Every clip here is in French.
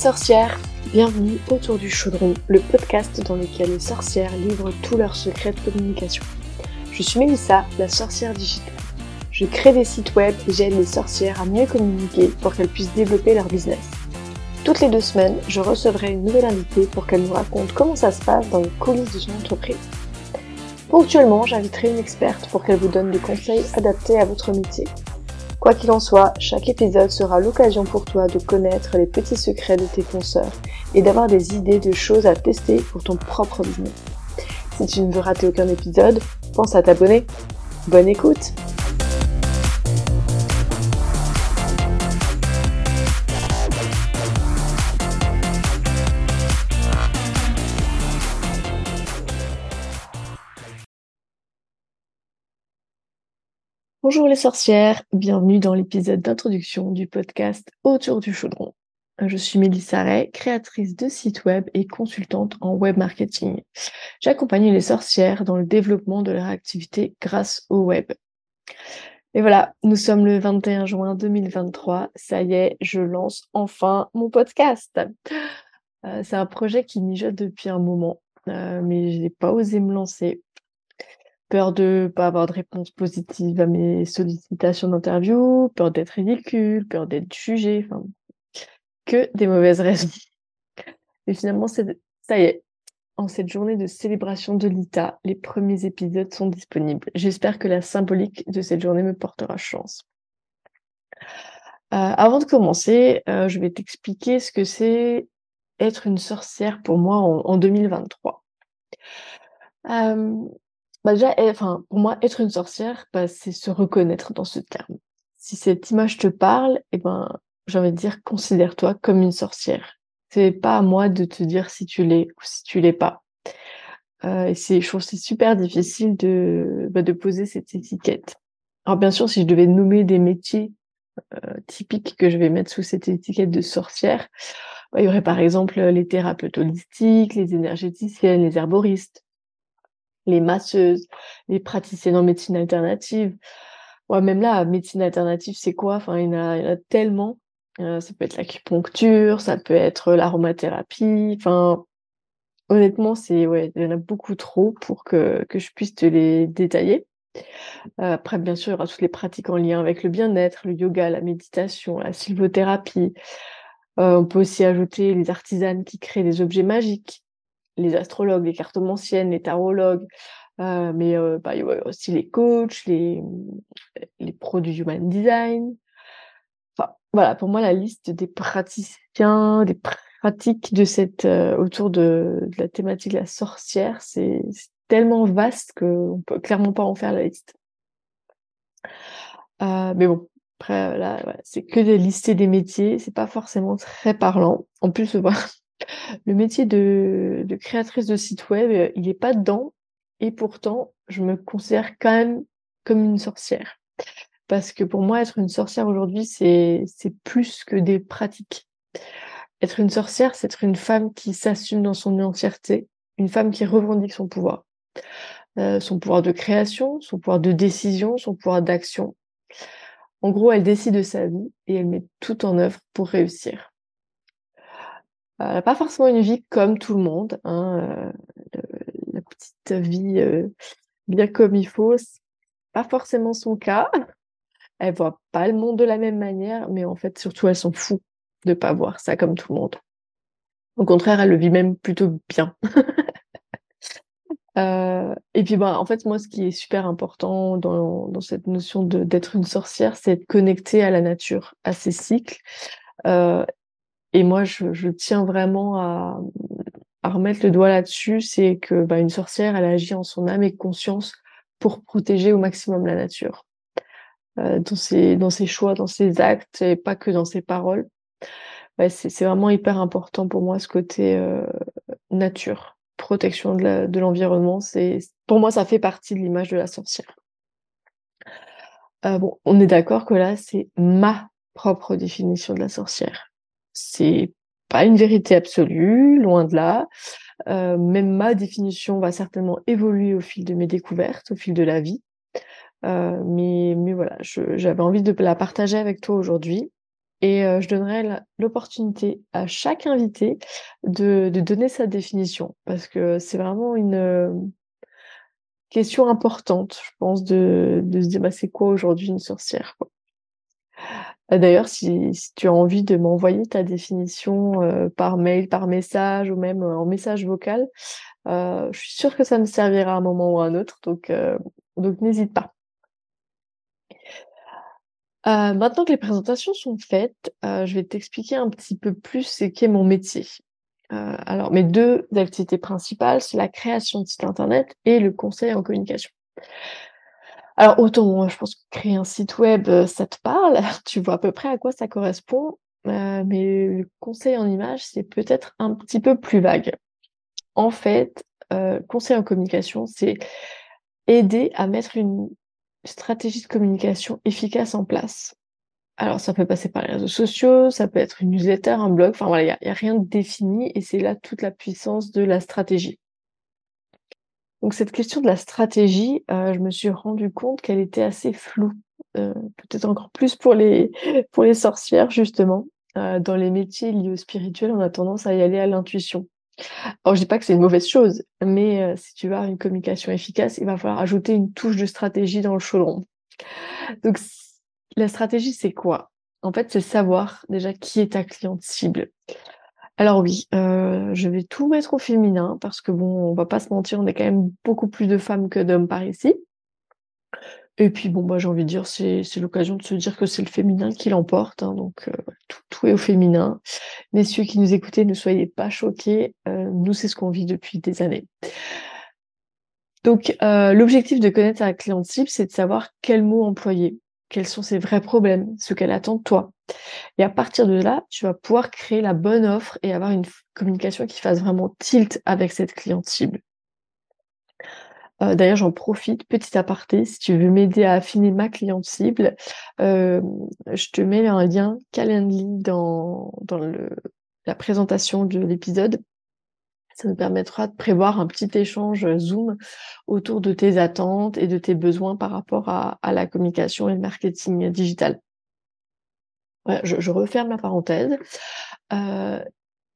sorcières, bienvenue autour du chaudron, le podcast dans lequel les sorcières livrent tous leurs secrets de communication. Je suis Mélissa, la sorcière digitale. Je crée des sites web et j'aide les sorcières à mieux communiquer pour qu'elles puissent développer leur business. Toutes les deux semaines, je recevrai une nouvelle invitée pour qu'elle nous raconte comment ça se passe dans les coulisses de son entreprise. Ponctuellement, j'inviterai une experte pour qu'elle vous donne des conseils adaptés à votre métier Quoi qu'il en soit, chaque épisode sera l'occasion pour toi de connaître les petits secrets de tes consoeurs et d'avoir des idées de choses à tester pour ton propre business. Si tu ne veux rater aucun épisode, pense à t'abonner. Bonne écoute Bonjour les sorcières, bienvenue dans l'épisode d'introduction du podcast Autour du chaudron. Je suis Mélissa Ray, créatrice de sites web et consultante en web marketing. J'accompagne les sorcières dans le développement de leur activité grâce au web. Et voilà, nous sommes le 21 juin 2023. Ça y est, je lance enfin mon podcast. Euh, c'est un projet qui mijote depuis un moment, euh, mais je n'ai pas osé me lancer peur de pas avoir de réponse positive à mes sollicitations d'interview, peur d'être ridicule, peur d'être jugée, enfin, que des mauvaises raisons. Et finalement, ça y est, en cette journée de célébration de l'ITA, les premiers épisodes sont disponibles. J'espère que la symbolique de cette journée me portera chance. Euh, avant de commencer, euh, je vais t'expliquer ce que c'est être une sorcière pour moi en, 2023. Bah déjà, eh, enfin, pour moi, être une sorcière, bah, c'est se reconnaître dans ce terme. Si cette image te parle, eh ben, j'ai envie de dire, considère-toi comme une sorcière. C'est pas à moi de te dire si tu l'es ou si tu l'es pas. Euh, et c'est, je trouve, c'est super difficile de, bah, de poser cette étiquette. Alors bien sûr, si je devais nommer des métiers euh, typiques que je vais mettre sous cette étiquette de sorcière, bah, il y aurait par exemple les thérapeutes holistiques, les énergéticiennes, les herboristes, les masseuses, les praticiennes en médecine alternative. Ouais, même là, médecine alternative, c'est quoi? Enfin, il y, en a, tellement. Euh, ça peut être l'acupuncture, ça peut être l'aromathérapie. Enfin, honnêtement, c'est ouais, il y en a beaucoup trop pour que, que je puisse te les détailler. Euh, après, bien sûr, il y aura toutes les pratiques en lien avec le bien-être, le yoga, la méditation, la sylvothérapie. Euh, on peut aussi ajouter les artisanes qui créent des objets magiques les astrologues, les cartomanciennes, les tarologues, euh, mais euh, bah, il y a aussi les coachs, les, les pros du human design. Enfin, voilà, pour moi, la liste des praticiens, des pratiques de cette, euh, autour de, la thématique de la sorcière, c'est tellement vaste qu'on peut clairement pas en faire la liste. mais bon, après, là, c'est que de lister des métiers, c'est pas forcément très parlant. En plus, voilà, le métier de, créatrice de site web, euh, il n'est pas dedans. Et pourtant, je me considère quand même comme une sorcière. Parce que pour moi, être une sorcière aujourd'hui, c'est plus que des pratiques. Être une sorcière, c'est être une femme qui s'assume dans son entièreté, une femme qui revendique son pouvoir. Euh, son pouvoir de création, son pouvoir de décision, son pouvoir d'action. En gros, elle décide de sa vie et elle met tout en œuvre pour réussir. N'a pas forcément une vie comme tout le monde, hein, euh, la petite vie euh, bien comme il faut, pas forcément son cas. Elle voit pas le monde de la même manière, mais en fait, surtout, elle s'en fout de pas voir ça comme tout le monde. Au contraire, elle le vit même plutôt bien. Euh, et puis, bah, en fait, moi, ce qui est super important dans, cette notion d'être une sorcière, c'est être connectée à la nature, à ses cycles, euh, et moi, je, je tiens vraiment à, à, remettre le doigt là-dessus, c'est que bah, une sorcière, elle agit en son âme et conscience pour protéger au maximum la nature, euh, dans ses dans ses choix, dans ses actes, et pas que dans ses paroles. Ouais, c'est vraiment hyper important pour moi ce côté euh, nature, protection de l'environnement. c'est pour moi, ça fait partie de l'image de la sorcière. Euh, bon, on est d'accord que là, c'est ma propre définition de la sorcière. C'est pas une vérité absolue, loin de là. Euh, même ma définition va certainement évoluer au fil de mes découvertes, au fil de la vie. Euh, mais, voilà, j'avais envie de la partager avec toi aujourd'hui. et je donnerai l'opportunité à chaque invité de, donner sa définition parce que c'est vraiment une question importante, je pense, de, se dire bah, c'est quoi aujourd'hui une sorcière. D'ailleurs, si, tu as envie de m'envoyer ta définition euh, par mail, par message ou même en message vocal, euh, je suis sûre que ça me servira à un moment ou à un autre, donc, donc n'hésite pas. Euh, maintenant que les présentations sont faites, euh, je vais t'expliquer un petit peu plus ce qu'est mon métier. Euh, alors, mes deux activités principales, c'est la création de site internet et le conseil en communication. Alors, autant, je pense que créer un site web, ça te parle, tu vois à peu près à quoi ça correspond, mais le conseil en image, c'est peut-être un petit peu plus vague. En fait, conseil en communication, c'est aider à mettre une stratégie de communication efficace en place. Alors, ça peut passer par les réseaux sociaux, ça peut être une newsletter, un blog, enfin voilà, il n'y a, rien de défini et c'est là toute la puissance de la stratégie. Donc, cette question de la stratégie, euh, je me suis rendu compte qu'elle était assez floue, euh, peut-être encore plus pour les, sorcières, justement. Euh, dans les métiers liés au spirituel, on a tendance à y aller à l'intuition. Alors, je dis pas que c'est une mauvaise chose, mais si tu veux avoir une communication efficace, il va falloir ajouter une touche de stratégie dans le chaudron. Donc, la stratégie, c'est quoi? En fait, c'est savoir déjà qui est ta cliente cible. Alors oui, euh, je vais tout mettre au féminin parce que bon, on va pas se mentir, on est quand même beaucoup plus de femmes que d'hommes par ici. Et puis bon, bah, j'ai envie de dire, c'est l'occasion de se dire que c'est le féminin qui l'emporte. Hein, donc euh, tout, est au féminin. Messieurs qui nous écoutez, ne soyez pas choqués. Euh, nous, c'est ce qu'on vit depuis des années. Donc l'objectif de connaître sa cliente cible, c'est de savoir quels mots employer, quels sont ses vrais problèmes, ce qu'elle attend de toi. Et à partir de là, tu vas pouvoir créer la bonne offre et avoir une communication qui fasse vraiment tilt avec cette cliente cible. Euh, d'ailleurs, j'en profite, petit aparté, si tu veux m'aider à affiner ma cliente cible, euh, je te mets un lien Calendly dans, la présentation de l'épisode. Ça nous permettra de prévoir un petit échange Zoom autour de tes attentes et de tes besoins par rapport à la communication et le marketing digital. Je, referme la parenthèse. Euh,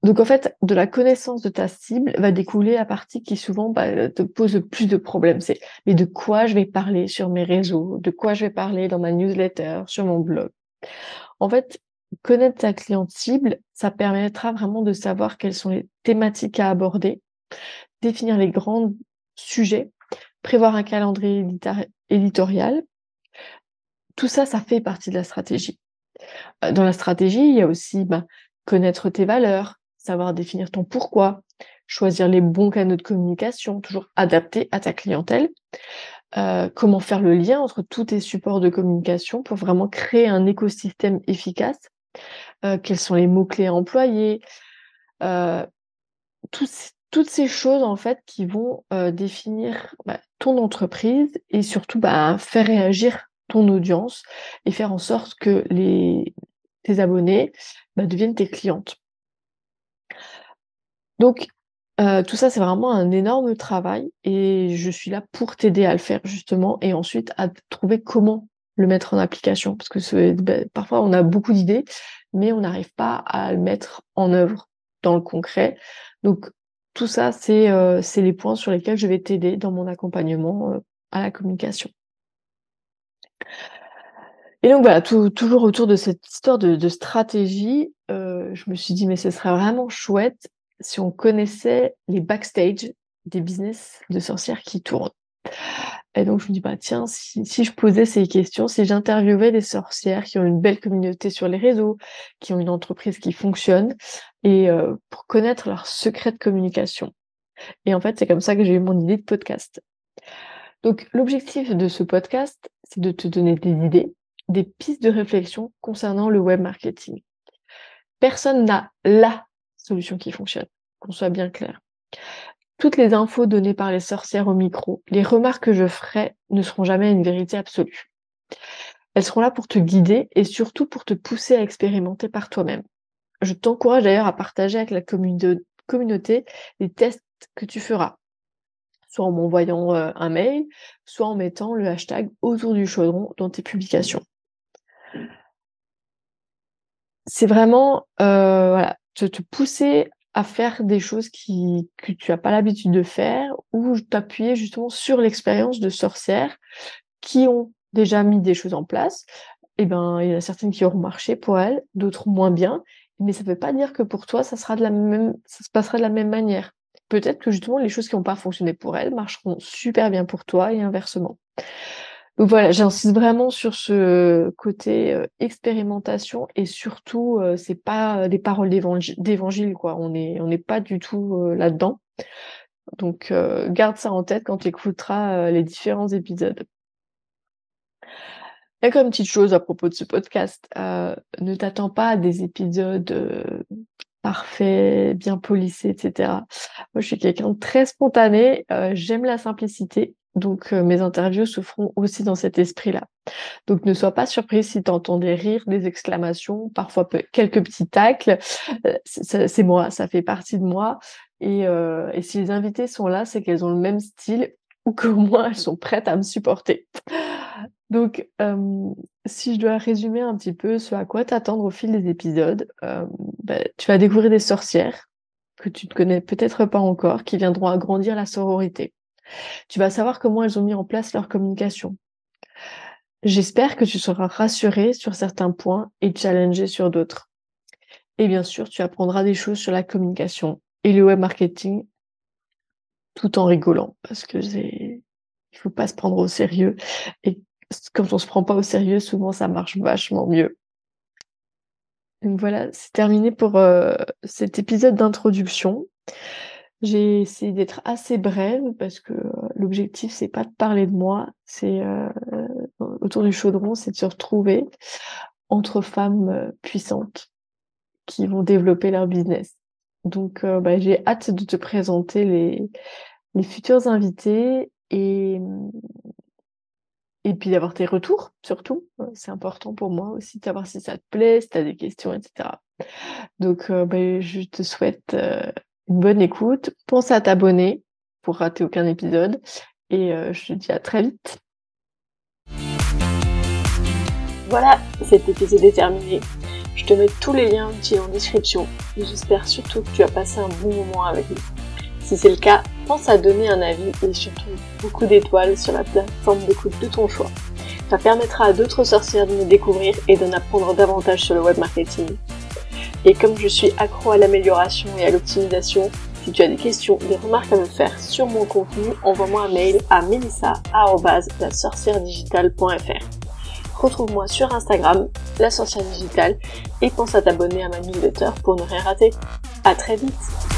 donc en fait, de la connaissance de ta cible va découler la partie qui souvent bah, te pose plus de problèmes. C'est mais de quoi je vais parler sur mes réseaux, de quoi je vais parler dans ma newsletter, sur mon blog? En fait, connaître ta cliente cible, ça permettra vraiment de savoir quelles sont les thématiques à aborder, définir les grands sujets, prévoir un calendrier éditorial. Tout ça, ça fait partie de la stratégie. Euh, dans la stratégie, il y a aussi bah, connaître tes valeurs, savoir définir ton pourquoi, choisir les bons canaux de communication, toujours adaptés à ta clientèle, euh, comment faire le lien entre tous tes supports de communication pour vraiment créer un écosystème efficace, euh, quels sont les mots-clés à employer, toutes ces choses en fait qui vont définir bah, ton entreprise et surtout bah, faire réagir ton audience et faire en sorte que les, tes abonnés bah, deviennent tes clientes. Donc, euh, tout ça, c'est vraiment un énorme travail et je suis là pour t'aider à le faire justement et ensuite à trouver comment le mettre en application parce que ben, parfois on a beaucoup d'idées mais on n'arrive pas à le mettre en œuvre dans le concret. Donc tout ça, c'est euh, les points sur lesquels je vais t'aider dans mon accompagnement euh, à la communication. Et donc voilà, toujours autour de cette histoire de, stratégie, je me suis dit mais ce serait vraiment chouette si on connaissait les backstage des business de sorcières qui tournent. Et donc je me dis bah tiens si, si je posais ces questions, si j'interviewais des sorcières qui ont une belle communauté sur les réseaux, qui ont une entreprise qui fonctionne, et euh, pour connaître leurs secrets de communication. Et en fait c'est comme ça que j'ai eu mon idée de podcast. Donc l'objectif de ce podcast, c'est de te donner des idées, des pistes de réflexion concernant le web marketing. Personne n'a la solution qui fonctionne, qu'on soit bien clair. Toutes les infos données par les sorcières au micro, les remarques que je ferai ne seront jamais une vérité absolue. Elles seront là pour te guider et surtout pour te pousser à expérimenter par toi-même. Je t'encourage d'ailleurs à partager avec la communauté les tests que tu feras, soit en m'envoyant un mail, soit en mettant le hashtag autour du chaudron dans tes publications. c'est vraiment te, pousser à faire des choses que tu n'as pas l'habitude de faire ou t'appuyer justement sur l'expérience de sorcières qui ont déjà mis des choses en place. Eh ben, il y en a certaines qui auront marché pour elles, d'autres moins bien. Mais ça ne veut pas dire que pour toi, ça ça se passera de la même manière. Peut-être que justement, les choses qui n'ont pas fonctionné pour elles marcheront super bien pour toi et inversement. Donc voilà, j'insiste vraiment sur ce côté euh, expérimentation et surtout, euh, c'est pas des paroles d'évangile, quoi. On n'est on pas du tout euh, là-dedans. Donc garde ça en tête quand tu écouteras les différents épisodes. Il y a petite chose à propos de ce podcast. ne t'attends pas à des épisodes parfaits, bien polissés, etc. Moi, je suis quelqu'un de très spontané. J'aime la simplicité. Donc euh, mes interviews se feront aussi dans cet esprit-là. Donc ne sois pas surprise si tu entends des rires, des exclamations, parfois quelques petits tacles. Euh, c'est moi, ça fait partie de moi. Et, euh, et si les invités sont là, c'est qu'elles ont le même style ou qu'au moins elles sont prêtes à me supporter. Donc si je dois résumer un petit peu ce à quoi t'attendre au fil des épisodes, bah, tu vas découvrir des sorcières que tu ne connais peut-être pas encore, qui viendront agrandir la sororité. Tu vas savoir comment elles ont mis en place leur communication. J'espère que tu seras rassuré sur certains points et challengé sur d'autres. Et bien sûr, tu apprendras des choses sur la communication et le web marketing tout en rigolant parce que c'est il faut pas se prendre au sérieux quand on se prend pas au sérieux, souvent ça marche vachement mieux. Donc voilà, c'est terminé pour euh, cet épisode d'introduction. J'ai essayé d'être assez brève parce que l'objectif c'est pas de parler de moi, c'est autour du chaudron, c'est de se retrouver entre femmes puissantes qui vont développer leur business. Donc bah, j'ai hâte de te présenter les, les futurs invités et et puis d'avoir tes retours surtout. C'est important pour moi aussi de savoir si ça te plaît, si tu as des questions, etc. Donc bah, je te souhaite une bonne écoute. Pense à t'abonner pour rater aucun épisode. Et euh, je te dis à très vite. Voilà, cet épisode est terminé. Je te mets tous les liens utiles en description j'espère surtout que tu as passé un bon moment avec nous. Si c'est le cas, pense à donner un avis et surtout beaucoup d'étoiles sur la plateforme d'écoute de ton choix. Ça permettra à d'autres sorcières de nous découvrir et d'en apprendre davantage sur le web marketing. Et comme je suis accro à l'amélioration et à l'optimisation, si tu as des questions, des remarques à me faire sur mon contenu, envoie-moi un mail à melissa.lasorcièredigitale.fr. Retrouve-moi sur Instagram, la sorcière digitale, et pense à t'abonner à ma newsletter pour ne rien rater. À très vite!